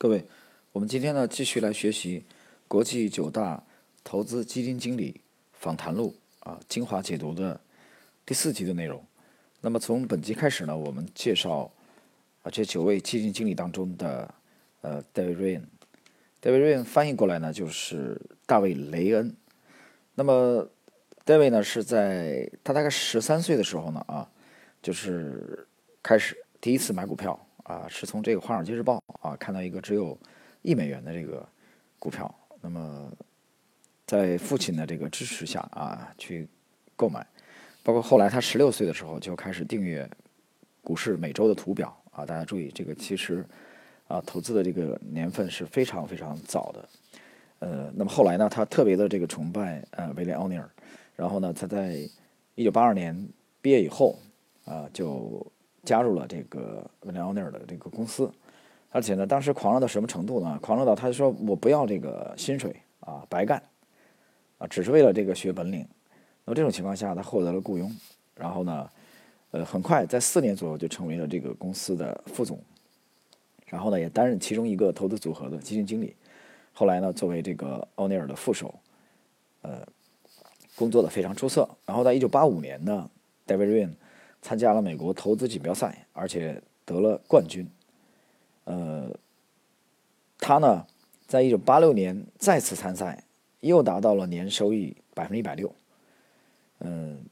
各位，我们今天呢继续来学习国际九大投资基金经理访谈录啊精华解读的第四集的内容。那么从本集开始呢，我们介绍啊这九位基金经理当中的呃 David Rain，David Rain 翻译过来呢就是大卫雷恩。那么 David 呢是在他大概十三岁的时候呢啊，就是开始第一次买股票。啊，是从这个《华尔街日报》啊看到一个只有一美元的这个股票，那么在父亲的这个支持下啊去购买，包括后来他十六岁的时候就开始订阅股市每周的图表啊，大家注意这个其实啊投资的这个年份是非常非常早的，呃，那么后来呢，他特别的这个崇拜呃威廉奥尼尔，然后呢，他在一九八二年毕业以后啊就。加入了这个威廉奥尼尔的这个公司，而且呢，当时狂热到什么程度呢？狂热到他说我不要这个薪水啊，白干啊，只是为了这个学本领。那么这种情况下，他获得了雇佣，然后呢，呃，很快在四年左右就成为了这个公司的副总，然后呢，也担任其中一个投资组合的基金经理。后来呢，作为这个奥尼尔的副手，呃，工作的非常出色。然后在一九八五年呢，David Ryan。参加了美国投资锦标赛，而且得了冠军。呃，他呢，在一九八六年再次参赛，又达到了年收益百分之一百六。嗯，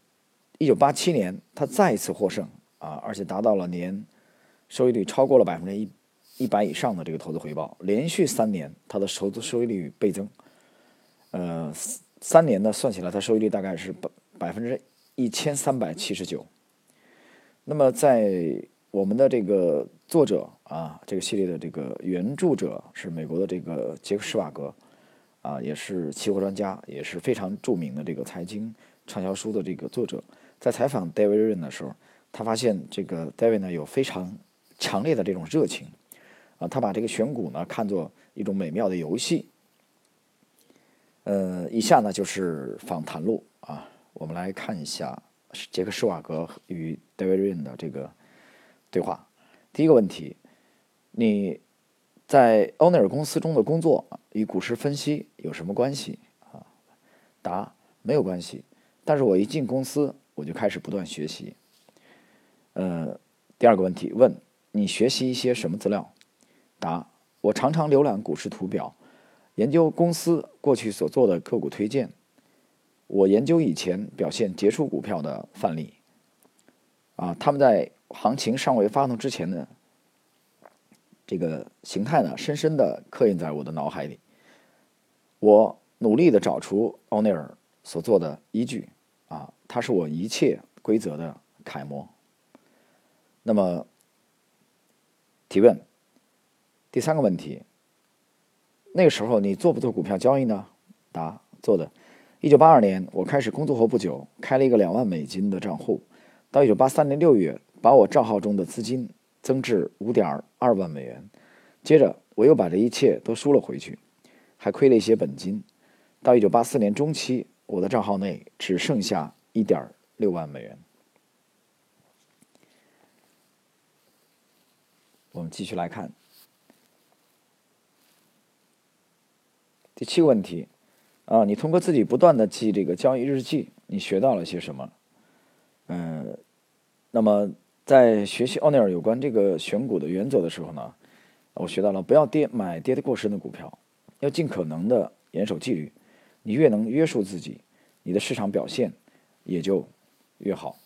一九八七年他再一次获胜啊，而且达到了年收益率超过了百分之一一百以上的这个投资回报，连续三年他的投资收益率倍增。呃，三年呢算起来，他收益率大概是百百分之一千三百七十九。那么，在我们的这个作者啊，这个系列的这个原著者是美国的这个杰克施瓦格，啊，也是期货专家，也是非常著名的这个财经畅销书的这个作者。在采访 David Rin 的时候，他发现这个 David 呢有非常强烈的这种热情，啊，他把这个选股呢看作一种美妙的游戏。呃，以下呢就是访谈录啊，我们来看一下。杰克施瓦格与 David Ryan 的这个对话。第一个问题：你在欧内尔公司中的工作与股市分析有什么关系？啊，答：没有关系。但是我一进公司，我就开始不断学习。呃，第二个问题：问你学习一些什么资料？答：我常常浏览股市图表，研究公司过去所做的个股推荐。我研究以前表现杰出股票的范例，啊，他们在行情尚未发动之前呢，这个形态呢，深深的刻印在我的脑海里。我努力的找出奥内尔所做的依据，啊，他是我一切规则的楷模。那么，提问，第三个问题，那个时候你做不做股票交易呢？答，做的。一九八二年，我开始工作后不久，开了一个两万美金的账户。到一九八三年六月，把我账号中的资金增至五点二万美元。接着，我又把这一切都输了回去，还亏了一些本金。到一九八四年中期，我的账号内只剩下一点六万美元。我们继续来看第七个问题。啊，你通过自己不断的记这个交易日记，你学到了些什么？嗯，那么在学习奥尼尔有关这个选股的原则的时候呢，我学到了不要跌买跌得过深的股票，要尽可能的严守纪律。你越能约束自己，你的市场表现也就越好。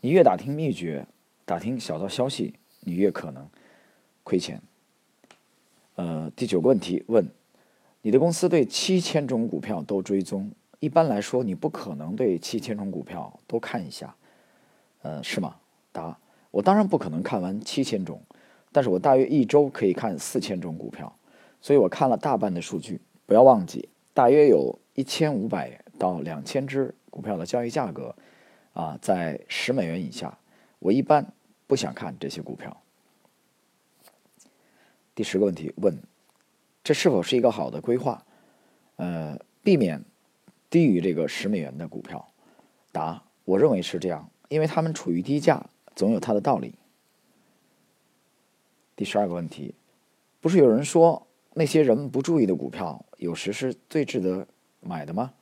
你越打听秘诀，打听小道消息，你越可能亏钱。呃，第九个问题问。你的公司对七千种股票都追踪，一般来说，你不可能对七千种股票都看一下，呃，是吗？答：我当然不可能看完七千种，但是我大约一周可以看四千种股票，所以我看了大半的数据。不要忘记，大约有一千五百到两千只股票的交易价格，啊，在十美元以下。我一般不想看这些股票。第十个问题问。这是否是一个好的规划？呃，避免低于这个十美元的股票。答：我认为是这样，因为他们处于低价，总有它的道理。第十二个问题：不是有人说那些人们不注意的股票，有时是最值得买的吗？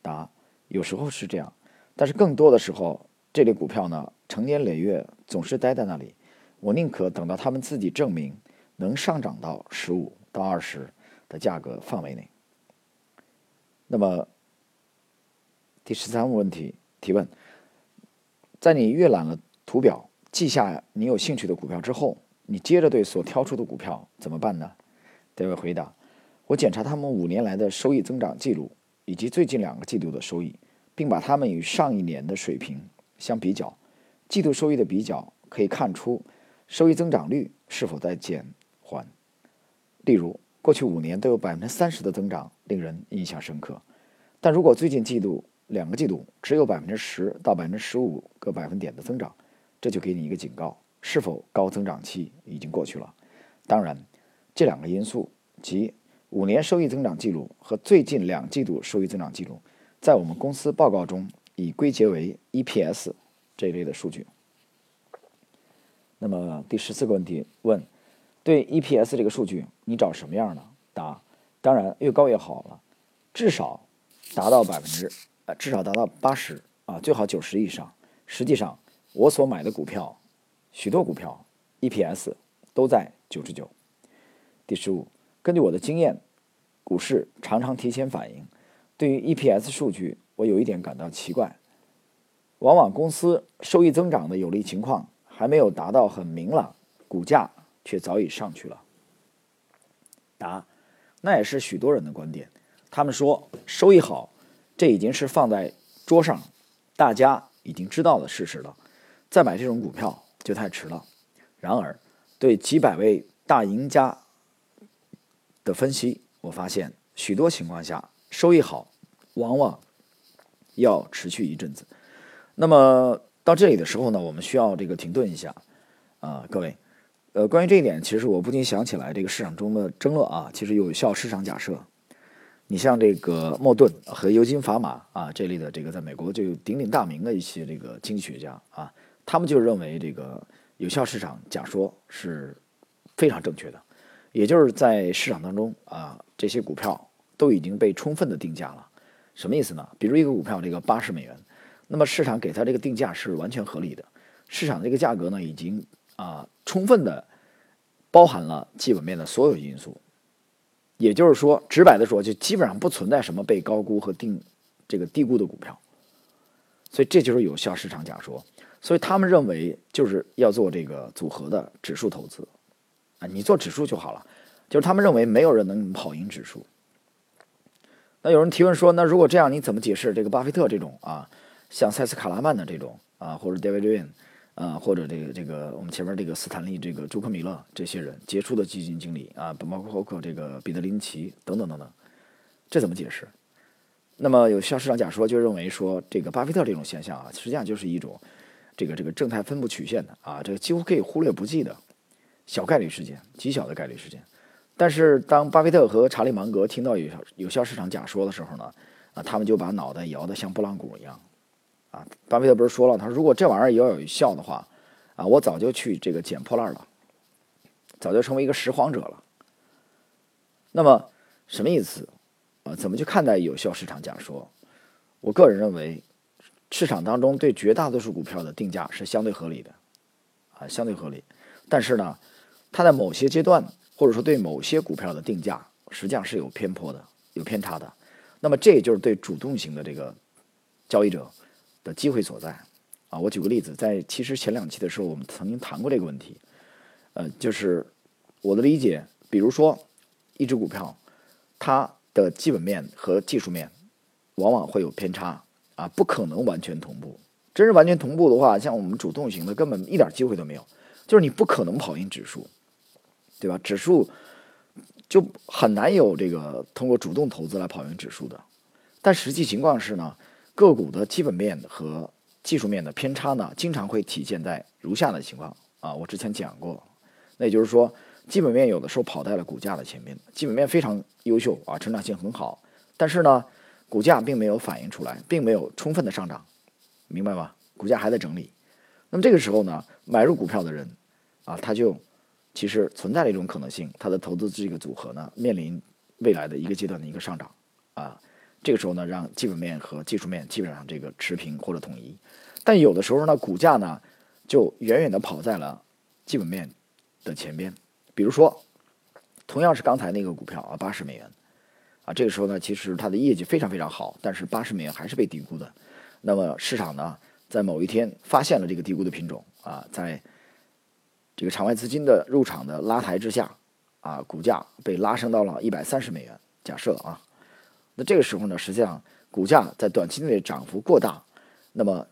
答：有时候是这样，但是更多的时候，这类股票呢，成年累月总是待在那里。我宁可等到他们自己证明能上涨到十五到二十的价格范围内。那么，第十三个问题提问：在你阅览了图表，记下你有兴趣的股票之后，你接着对所挑出的股票怎么办呢？这位回答：我检查他们五年来的收益增长记录，以及最近两个季度的收益，并把它们与上一年的水平相比较。季度收益的比较可以看出。收益增长率是否在减缓？例如，过去五年都有百分之三十的增长，令人印象深刻。但如果最近季度两个季度只有百分之十到百分之十五个百分点的增长，这就给你一个警告：是否高增长期已经过去了？当然，这两个因素即五年收益增长记录和最近两季度收益增长记录，在我们公司报告中已归结为 EPS 这一类的数据。那么第十四个问题问：对 EPS 这个数据，你找什么样的？答：当然越高越好了，至少达到百分之呃，至少达到八十啊，最好九十以上。实际上，我所买的股票，许多股票 EPS 都在九十九。第十五，根据我的经验，股市常常提前反应。对于 EPS 数据，我有一点感到奇怪，往往公司收益增长的有利情况。还没有达到很明朗，股价却早已上去了。答：那也是许多人的观点。他们说收益好，这已经是放在桌上，大家已经知道的事实了。再买这种股票就太迟了。然而，对几百位大赢家的分析，我发现许多情况下，收益好往往要持续一阵子。那么。到这里的时候呢，我们需要这个停顿一下，啊，各位，呃，关于这一点，其实我不禁想起来这个市场中的争论啊，其实有效市场假设。你像这个莫顿和尤金·法玛啊这类的这个在美国就鼎鼎大名的一些这个经济学家啊，他们就认为这个有效市场假说是非常正确的，也就是在市场当中啊，这些股票都已经被充分的定价了。什么意思呢？比如一个股票这个八十美元。那么市场给它这个定价是完全合理的，市场这个价格呢，已经啊充分的包含了基本面的所有因素，也就是说，直白的说，就基本上不存在什么被高估和定这个低估的股票，所以这就是有效市场假说。所以他们认为就是要做这个组合的指数投资啊，你做指数就好了，就是他们认为没有人能跑赢指数。那有人提问说，那如果这样，你怎么解释这个巴菲特这种啊？像塞斯·卡拉曼的这种啊，或者 David Ryan 啊，或者这个这个我们前面这个斯坦利、这个朱克米勒这些人杰出的基金经理啊，包括包括这个彼得林奇等等等等，这怎么解释？那么有效市场假说就认为说，这个巴菲特这种现象啊，实际上就是一种这个这个正态分布曲线的啊，这个几乎可以忽略不计的小概率事件，极小的概率事件。但是当巴菲特和查理芒格听到有效有效市场假说的时候呢，啊，他们就把脑袋摇得像拨浪鼓一样。啊，巴菲特不是说了，他说如果这玩意儿要有效的话，啊，我早就去这个捡破烂了，早就成为一个拾荒者了。那么什么意思？啊，怎么去看待有效市场假说？我个人认为，市场当中对绝大多数股票的定价是相对合理的，啊，相对合理。但是呢，它在某些阶段或者说对某些股票的定价实际上是有偏颇的、有偏差的。那么这也就是对主动型的这个交易者。的机会所在，啊，我举个例子，在其实前两期的时候，我们曾经谈过这个问题，呃，就是我的理解，比如说一只股票，它的基本面和技术面往往会有偏差，啊，不可能完全同步。真是完全同步的话，像我们主动型的根本一点机会都没有，就是你不可能跑赢指数，对吧？指数就很难有这个通过主动投资来跑赢指数的，但实际情况是呢。个股的基本面和技术面的偏差呢，经常会体现在如下的情况啊，我之前讲过，那也就是说，基本面有的时候跑在了股价的前面，基本面非常优秀啊，成长性很好，但是呢，股价并没有反映出来，并没有充分的上涨，明白吗？股价还在整理，那么这个时候呢，买入股票的人啊，他就其实存在的一种可能性，他的投资这个组合呢，面临未来的一个阶段的一个上涨啊。这个时候呢，让基本面和技术面基本上这个持平或者统一。但有的时候呢，股价呢就远远的跑在了基本面的前边。比如说，同样是刚才那个股票啊，八十美元啊，这个时候呢，其实它的业绩非常非常好，但是八十美元还是被低估的。那么市场呢，在某一天发现了这个低估的品种啊，在这个场外资金的入场的拉抬之下，啊，股价被拉升到了一百三十美元。假设啊，那这个时候呢，实际上股价在短期内涨幅过大，那么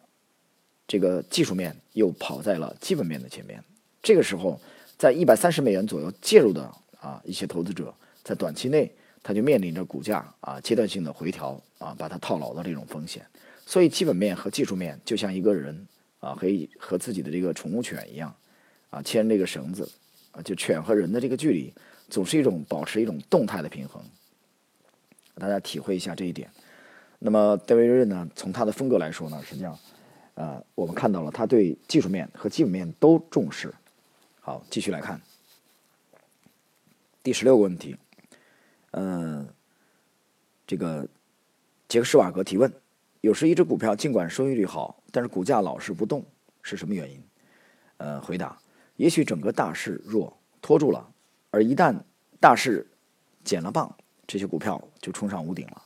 这个技术面又跑在了基本面的前面。这个时候，在一百三十美元左右介入的啊一些投资者，在短期内他就面临着股价啊阶段性的回调啊，把它套牢的这种风险。所以，基本面和技术面就像一个人啊，和和自己的这个宠物犬一样。啊，牵这个绳子，啊，就犬和人的这个距离，总是一种保持一种动态的平衡。大家体会一下这一点。那么戴维瑞呢，从他的风格来说呢，实际上，呃，我们看到了他对技术面和基本面都重视。好，继续来看第十六个问题。嗯，这个杰克施瓦格提问：有时一只股票尽管收益率好，但是股价老是不动，是什么原因？呃，回答。也许整个大势弱拖住了，而一旦大势减了磅，这些股票就冲上屋顶了。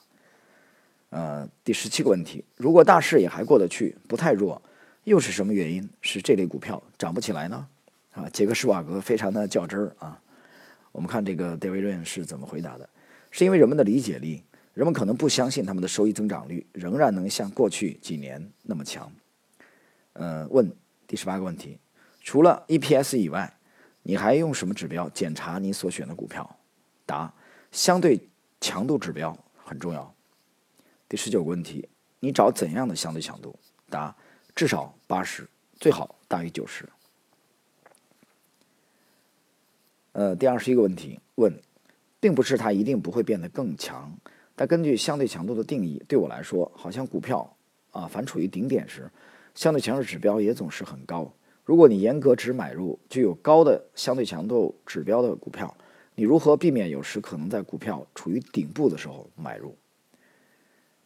呃，第十七个问题：如果大势也还过得去，不太弱，又是什么原因使这类股票涨不起来呢？啊，杰克施瓦格非常的较真儿啊。我们看这个戴维润是怎么回答的：是因为人们的理解力，人们可能不相信他们的收益增长率仍然能像过去几年那么强。呃，问第十八个问题。除了 EPS 以外，你还用什么指标检查你所选的股票？答：相对强度指标很重要。第十九个问题：你找怎样的相对强度？答：至少八十，最好大于九十。呃，第二十一个问题问，并不是它一定不会变得更强，但根据相对强度的定义，对我来说，好像股票啊，凡处于顶点时，相对强势指标也总是很高。如果你严格只买入具有高的相对强度指标的股票，你如何避免有时可能在股票处于顶部的时候买入？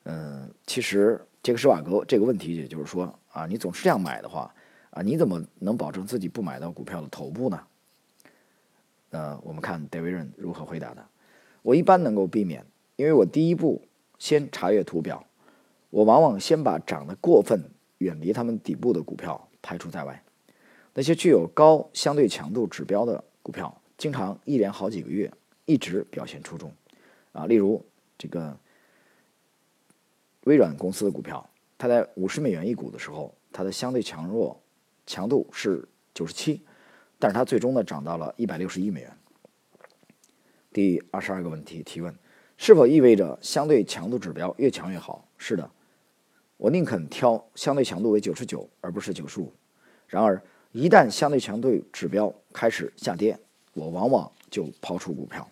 嗯，其实杰克施瓦格这个问题，也就是说啊，你总是这样买的话啊，你怎么能保证自己不买到股票的头部呢？呃，我们看戴维润如何回答的。我一般能够避免，因为我第一步先查阅图表，我往往先把涨得过分、远离他们底部的股票排除在外。那些具有高相对强度指标的股票，经常一连好几个月一直表现出众，啊，例如这个微软公司的股票，它在五十美元一股的时候，它的相对强弱强度是九十七，但是它最终呢涨到了一百六十一美元。第二十二个问题提问：是否意味着相对强度指标越强越好？是的，我宁肯挑相对强度为九十九，而不是九十五。然而。一旦相对强度指标开始下跌，我往往就抛出股票。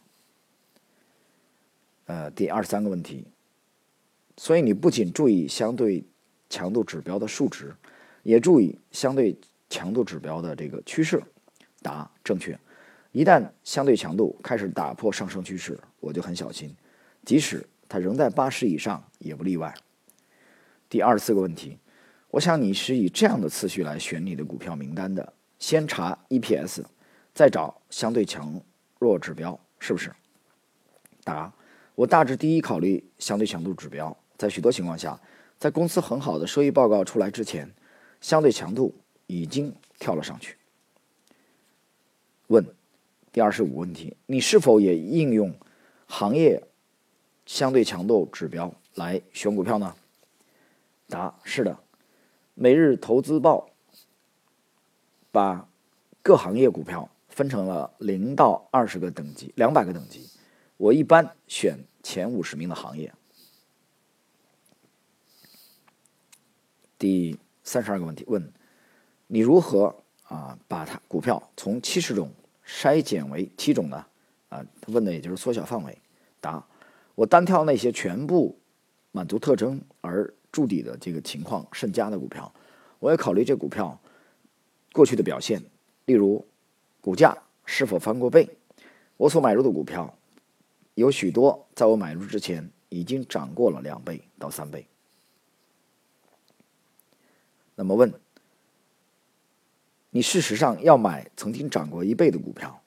呃，第二十三个问题，所以你不仅注意相对强度指标的数值，也注意相对强度指标的这个趋势。答：正确。一旦相对强度开始打破上升趋势，我就很小心，即使它仍在八十以上，也不例外。第二十四个问题。我想你是以这样的次序来选你的股票名单的：先查 EPS，再找相对强弱指标，是不是？答：我大致第一考虑相对强度指标。在许多情况下，在公司很好的收益报告出来之前，相对强度已经跳了上去。问：第二十五问题，你是否也应用行业相对强度指标来选股票呢？答：是的。每日投资报把各行业股票分成了零到二十个等级，两百个等级。我一般选前五十名的行业。第三十二个问题问：你如何啊把它股票从七十种筛减为七种呢？啊，问的也就是缩小范围。答：我单挑那些全部满足特征而。筑底的这个情况甚佳的股票，我要考虑这股票过去的表现，例如股价是否翻过倍？我所买入的股票有许多在我买入之前已经涨过了两倍到三倍。那么问，你事实上要买曾经涨过一倍的股票，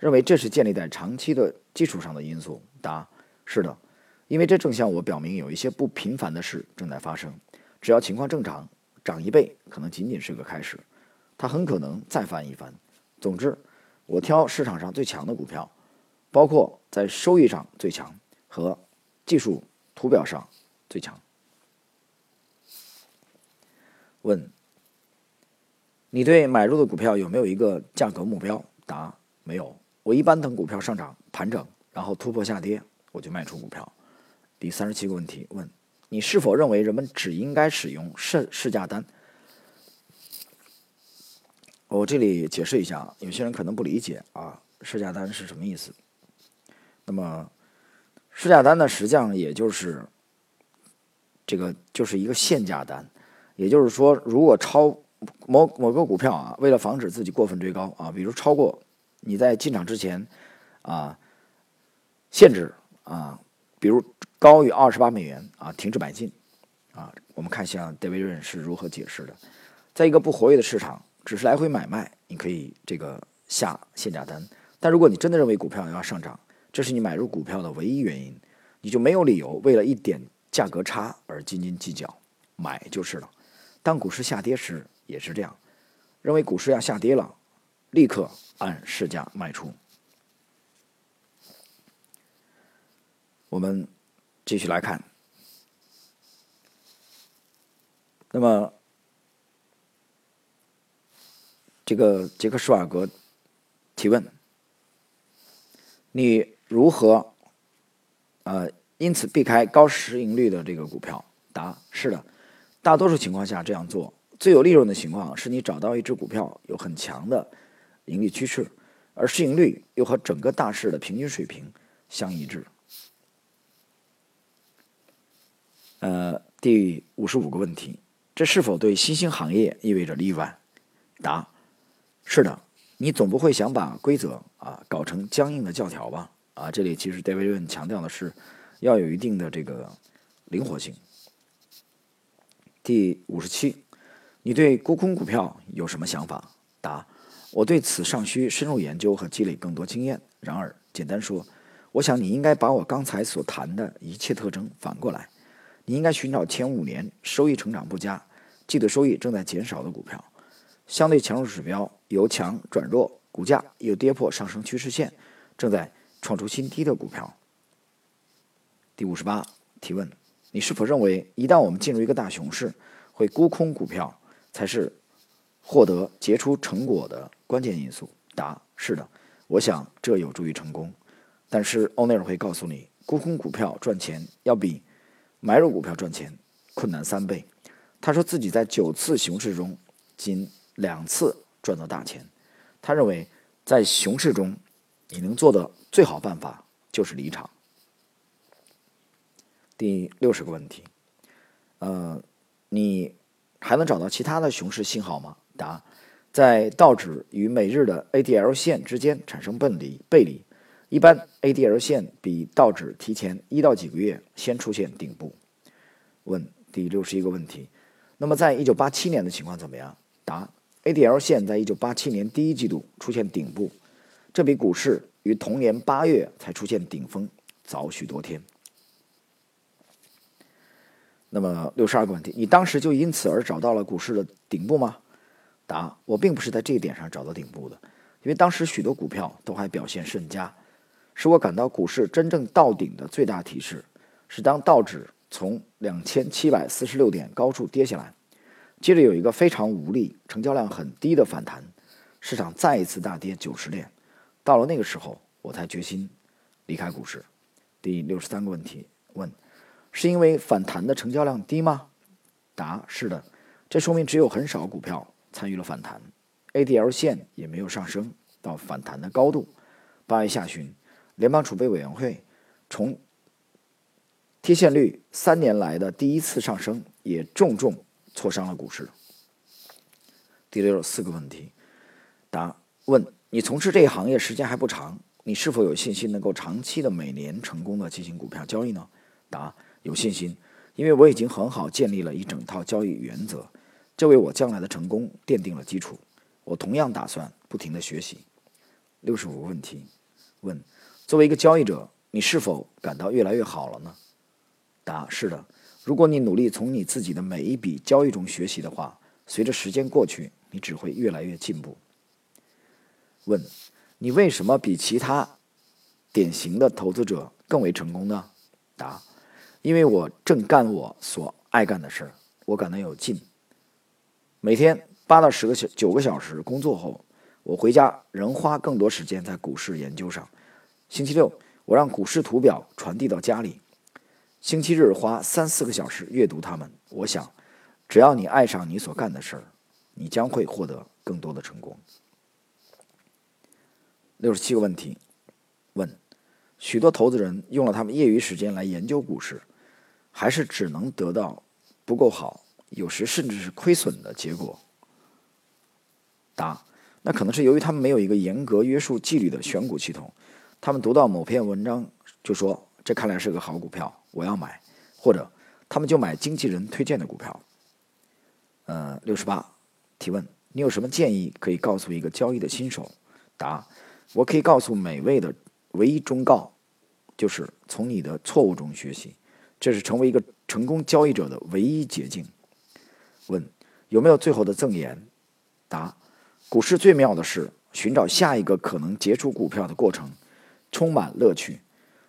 认为这是建立在长期的基础上的因素？答：是的，因为这正向我表明有一些不平凡的事正在发生。只要情况正常，涨一倍可能仅仅是个开始，它很可能再翻一番。总之，我挑市场上最强的股票，包括在收益上最强和技术图表上最强。问：你对买入的股票有没有一个价格目标？答：没有。我一般等股票上涨盘整，然后突破下跌，我就卖出股票。第三十七个问题问。你是否认为人们只应该使用市市价单？我这里解释一下，有些人可能不理解啊，市价单是什么意思？那么，市价单呢，实际上也就是这个就是一个限价单，也就是说，如果超某某个股票啊，为了防止自己过分追高啊，比如超过你在进场之前啊限制啊，比如。高于二十八美元啊，停止买进，啊，我们看一下戴维润是如何解释的。在一个不活跃的市场，只是来回买卖，你可以这个下限价单。但如果你真的认为股票要上涨，这是你买入股票的唯一原因，你就没有理由为了一点价格差而斤斤计较，买就是了。当股市下跌时也是这样，认为股市要下跌了，立刻按市价卖出。我们。继续来看，那么这个杰克施瓦格提问：你如何呃因此避开高市盈率的这个股票？答：是的，大多数情况下这样做最有利润的情况是你找到一只股票有很强的盈利趋势，而市盈率又和整个大市的平均水平相一致。呃，第五十五个问题，这是否对新兴行业意味着例外？答：是的。你总不会想把规则啊搞成僵硬的教条吧？啊，这里其实戴维润强调的是要有一定的这个灵活性。第五十七，你对沽空股票有什么想法？答：我对此尚需深入研究和积累更多经验。然而，简单说，我想你应该把我刚才所谈的一切特征反过来。你应该寻找前五年收益成长不佳、季度收益正在减少的股票，相对强弱指标由强转弱，股价又跌破上升趋势线，正在创出新低的股票。第五十八提问：你是否认为一旦我们进入一个大熊市，会沽空股票才是获得杰出成果的关键因素？答：是的，我想这有助于成功。但是欧内尔会告诉你，沽空股票赚钱要比。买入股票赚钱困难三倍，他说自己在九次熊市中仅两次赚到大钱。他认为在熊市中你能做的最好办法就是离场。第六十个问题，呃，你还能找到其他的熊市信号吗？答：在道指与每日的 ADL 线之间产生背离，背离。一般 ADL 线比道指提前一到几个月先出现顶部。问第六十一个问题，那么在一九八七年的情况怎么样？答：ADL 线在一九八七年第一季度出现顶部，这比股市于同年八月才出现顶峰早许多天。那么六十二个问题，你当时就因此而找到了股市的顶部吗？答：我并不是在这一点上找到顶部的，因为当时许多股票都还表现甚佳。使我感到股市真正到顶的最大提示，是当道指从两千七百四十六点高处跌下来，接着有一个非常无力、成交量很低的反弹，市场再一次大跌九十点。到了那个时候，我才决心离开股市。第六十三个问题问：是因为反弹的成交量低吗？答：是的，这说明只有很少股票参与了反弹，ADL 线也没有上升到反弹的高度。八月下旬。联邦储备委员会从贴现率三年来的第一次上升，也重重挫伤了股市。第六四个问题，答问：你从事这一行业时间还不长，你是否有信心能够长期的每年成功的进行股票交易呢？答：有信心，因为我已经很好建立了一整套交易原则，这为我将来的成功奠定了基础。我同样打算不停的学习。六十五个问题，问：作为一个交易者，你是否感到越来越好了呢？答：是的。如果你努力从你自己的每一笔交易中学习的话，随着时间过去，你只会越来越进步。问：你为什么比其他典型的投资者更为成功呢？答：因为我正干我所爱干的事儿，我感到有劲。每天八到十个小九个小时工作后，我回家仍花更多时间在股市研究上。星期六，我让股市图表传递到家里；星期日花三四个小时阅读它们。我想，只要你爱上你所干的事儿，你将会获得更多的成功。六十七个问题，问：许多投资人用了他们业余时间来研究股市，还是只能得到不够好，有时甚至是亏损的结果。答：那可能是由于他们没有一个严格约束纪律的选股系统。他们读到某篇文章就说：“这看来是个好股票，我要买。”或者他们就买经纪人推荐的股票。呃，六十八，提问：你有什么建议可以告诉一个交易的新手？答。我可以告诉每位的唯一忠告，就是从你的错误中学习，这是成为一个成功交易者的唯一捷径。问有没有最后的赠言？答：股市最妙的是寻找下一个可能结出股票的过程，充满乐趣。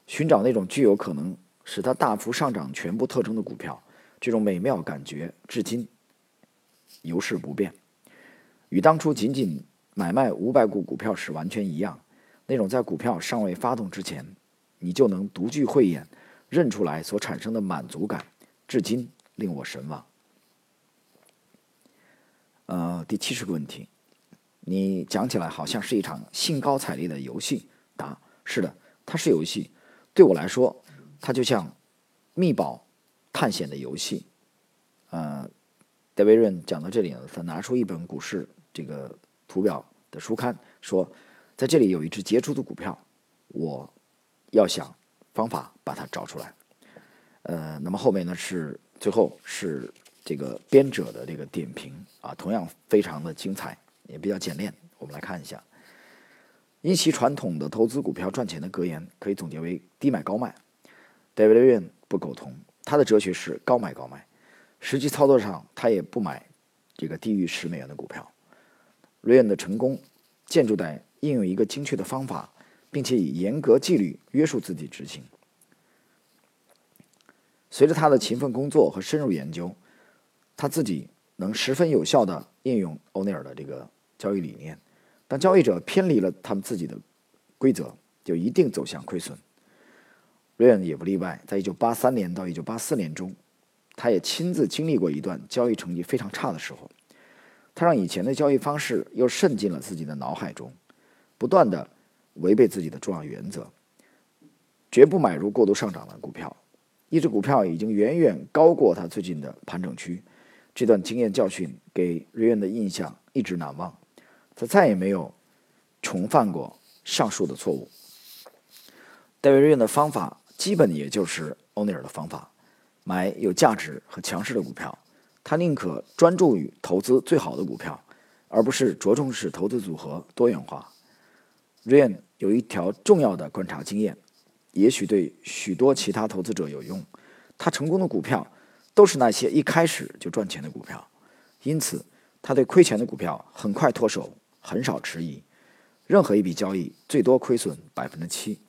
寻找那种具有可能使它大幅上涨全部特征的股票，这种美妙感觉至今犹是不变，与当初仅仅。买卖五百股股票时完全一样，那种在股票尚未发动之前，你就能独具慧眼认出来所产生的满足感，至今令我神往。呃，第七十个问题，你讲起来好像是一场兴高采烈的游戏。答：是的，它是游戏。对我来说，它就像密宝探险的游戏。呃，戴维润讲到这里呢，他拿出一本股市这个。图表的书刊说，在这里有一只杰出的股票，我要想方法把它找出来。呃，那么后面呢是最后是这个编者的这个点评啊，同样非常的精彩，也比较简练。我们来看一下，因其传统的投资股票赚钱的格言可以总结为低买高卖。David Yen 不苟同，他的哲学是高买高卖，实际操作上他也不买这个低于十美元的股票。瑞恩的成功建筑在应用一个精确的方法，并且以严格纪律约束自己执行。随着他的勤奋工作和深入研究，他自己能十分有效地应用欧内尔的这个交易理念。当交易者偏离了他们自己的规则，就一定走向亏损。瑞恩也不例外。在一九八三年到一九八四年中，他也亲自经历过一段交易成绩非常差的时候。他让以前的交易方式又渗进了自己的脑海中，不断的违背自己的重要原则，绝不买入过度上涨的股票。一只股票已经远远高过他最近的盘整区，这段经验教训给瑞恩的印象一直难忘。他再也没有重犯过上述的错误。戴维·瑞恩的方法基本也就是欧尼尔的方法：买有价值和强势的股票。他宁可专注于投资最好的股票，而不是着重使投资组合多元化。瑞恩有一条重要的观察经验，也许对许多其他投资者有用。他成功的股票都是那些一开始就赚钱的股票，因此他对亏钱的股票很快脱手，很少迟疑。任何一笔交易最多亏损百分之七。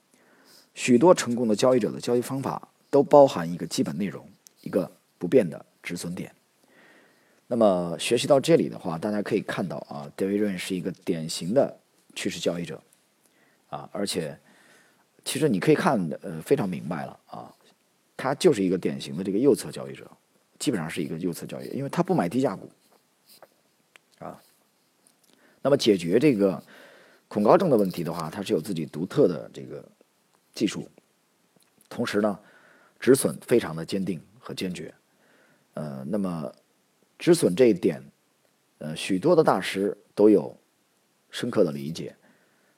许多成功的交易者的交易方法都包含一个基本内容，一个不变的止损点。那么学习到这里的话，大家可以看到啊，David 是一个典型的趋势交易者，啊，而且其实你可以看的呃非常明白了啊，他就是一个典型的这个右侧交易者，基本上是一个右侧交易，因为他不买低价股，啊，那么解决这个恐高症的问题的话，他是有自己独特的这个技术，同时呢，止损非常的坚定和坚决，呃，那么。止损这一点，呃，许多的大师都有深刻的理解。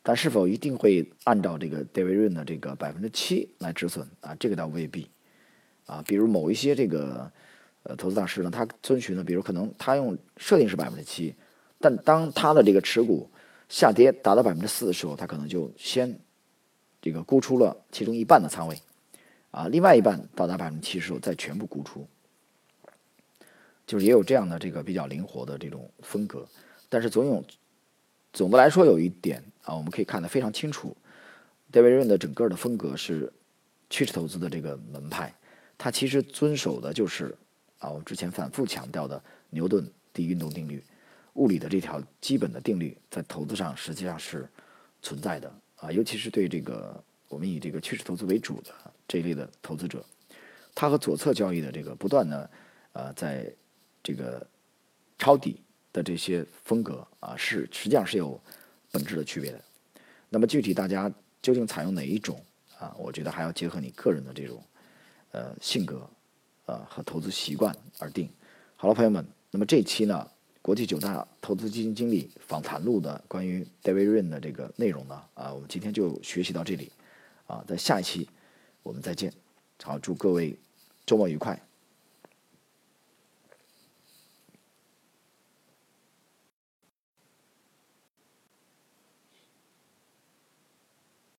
但是否一定会按照这个 David Run 的这个百分之七来止损啊？这个倒未必啊。比如某一些这个呃投资大师呢，他遵循的，比如可能他用设定是百分之七，但当他的这个持股下跌达到百分之四的时候，他可能就先这个沽出了其中一半的仓位啊，另外一半到达百分之七十再全部沽出。就是也有这样的这个比较灵活的这种风格，但是总有总的来说有一点啊，我们可以看得非常清楚，David Run 的整个的风格是趋势投资的这个门派，它其实遵守的就是啊，我们之前反复强调的牛顿第一运动定律，物理的这条基本的定律在投资上实际上是存在的啊，尤其是对这个我们以这个趋势投资为主的这一类的投资者，它和左侧交易的这个不断的呃在这个抄底的这些风格啊，是实际上是有本质的区别的。那么具体大家究竟采用哪一种啊？我觉得还要结合你个人的这种呃性格啊和投资习惯而定。好了，朋友们，那么这一期呢，国际九大投资基金经理访谈录的关于 David Run 的这个内容呢啊，我们今天就学习到这里啊，在下一期我们再见。好，祝各位周末愉快。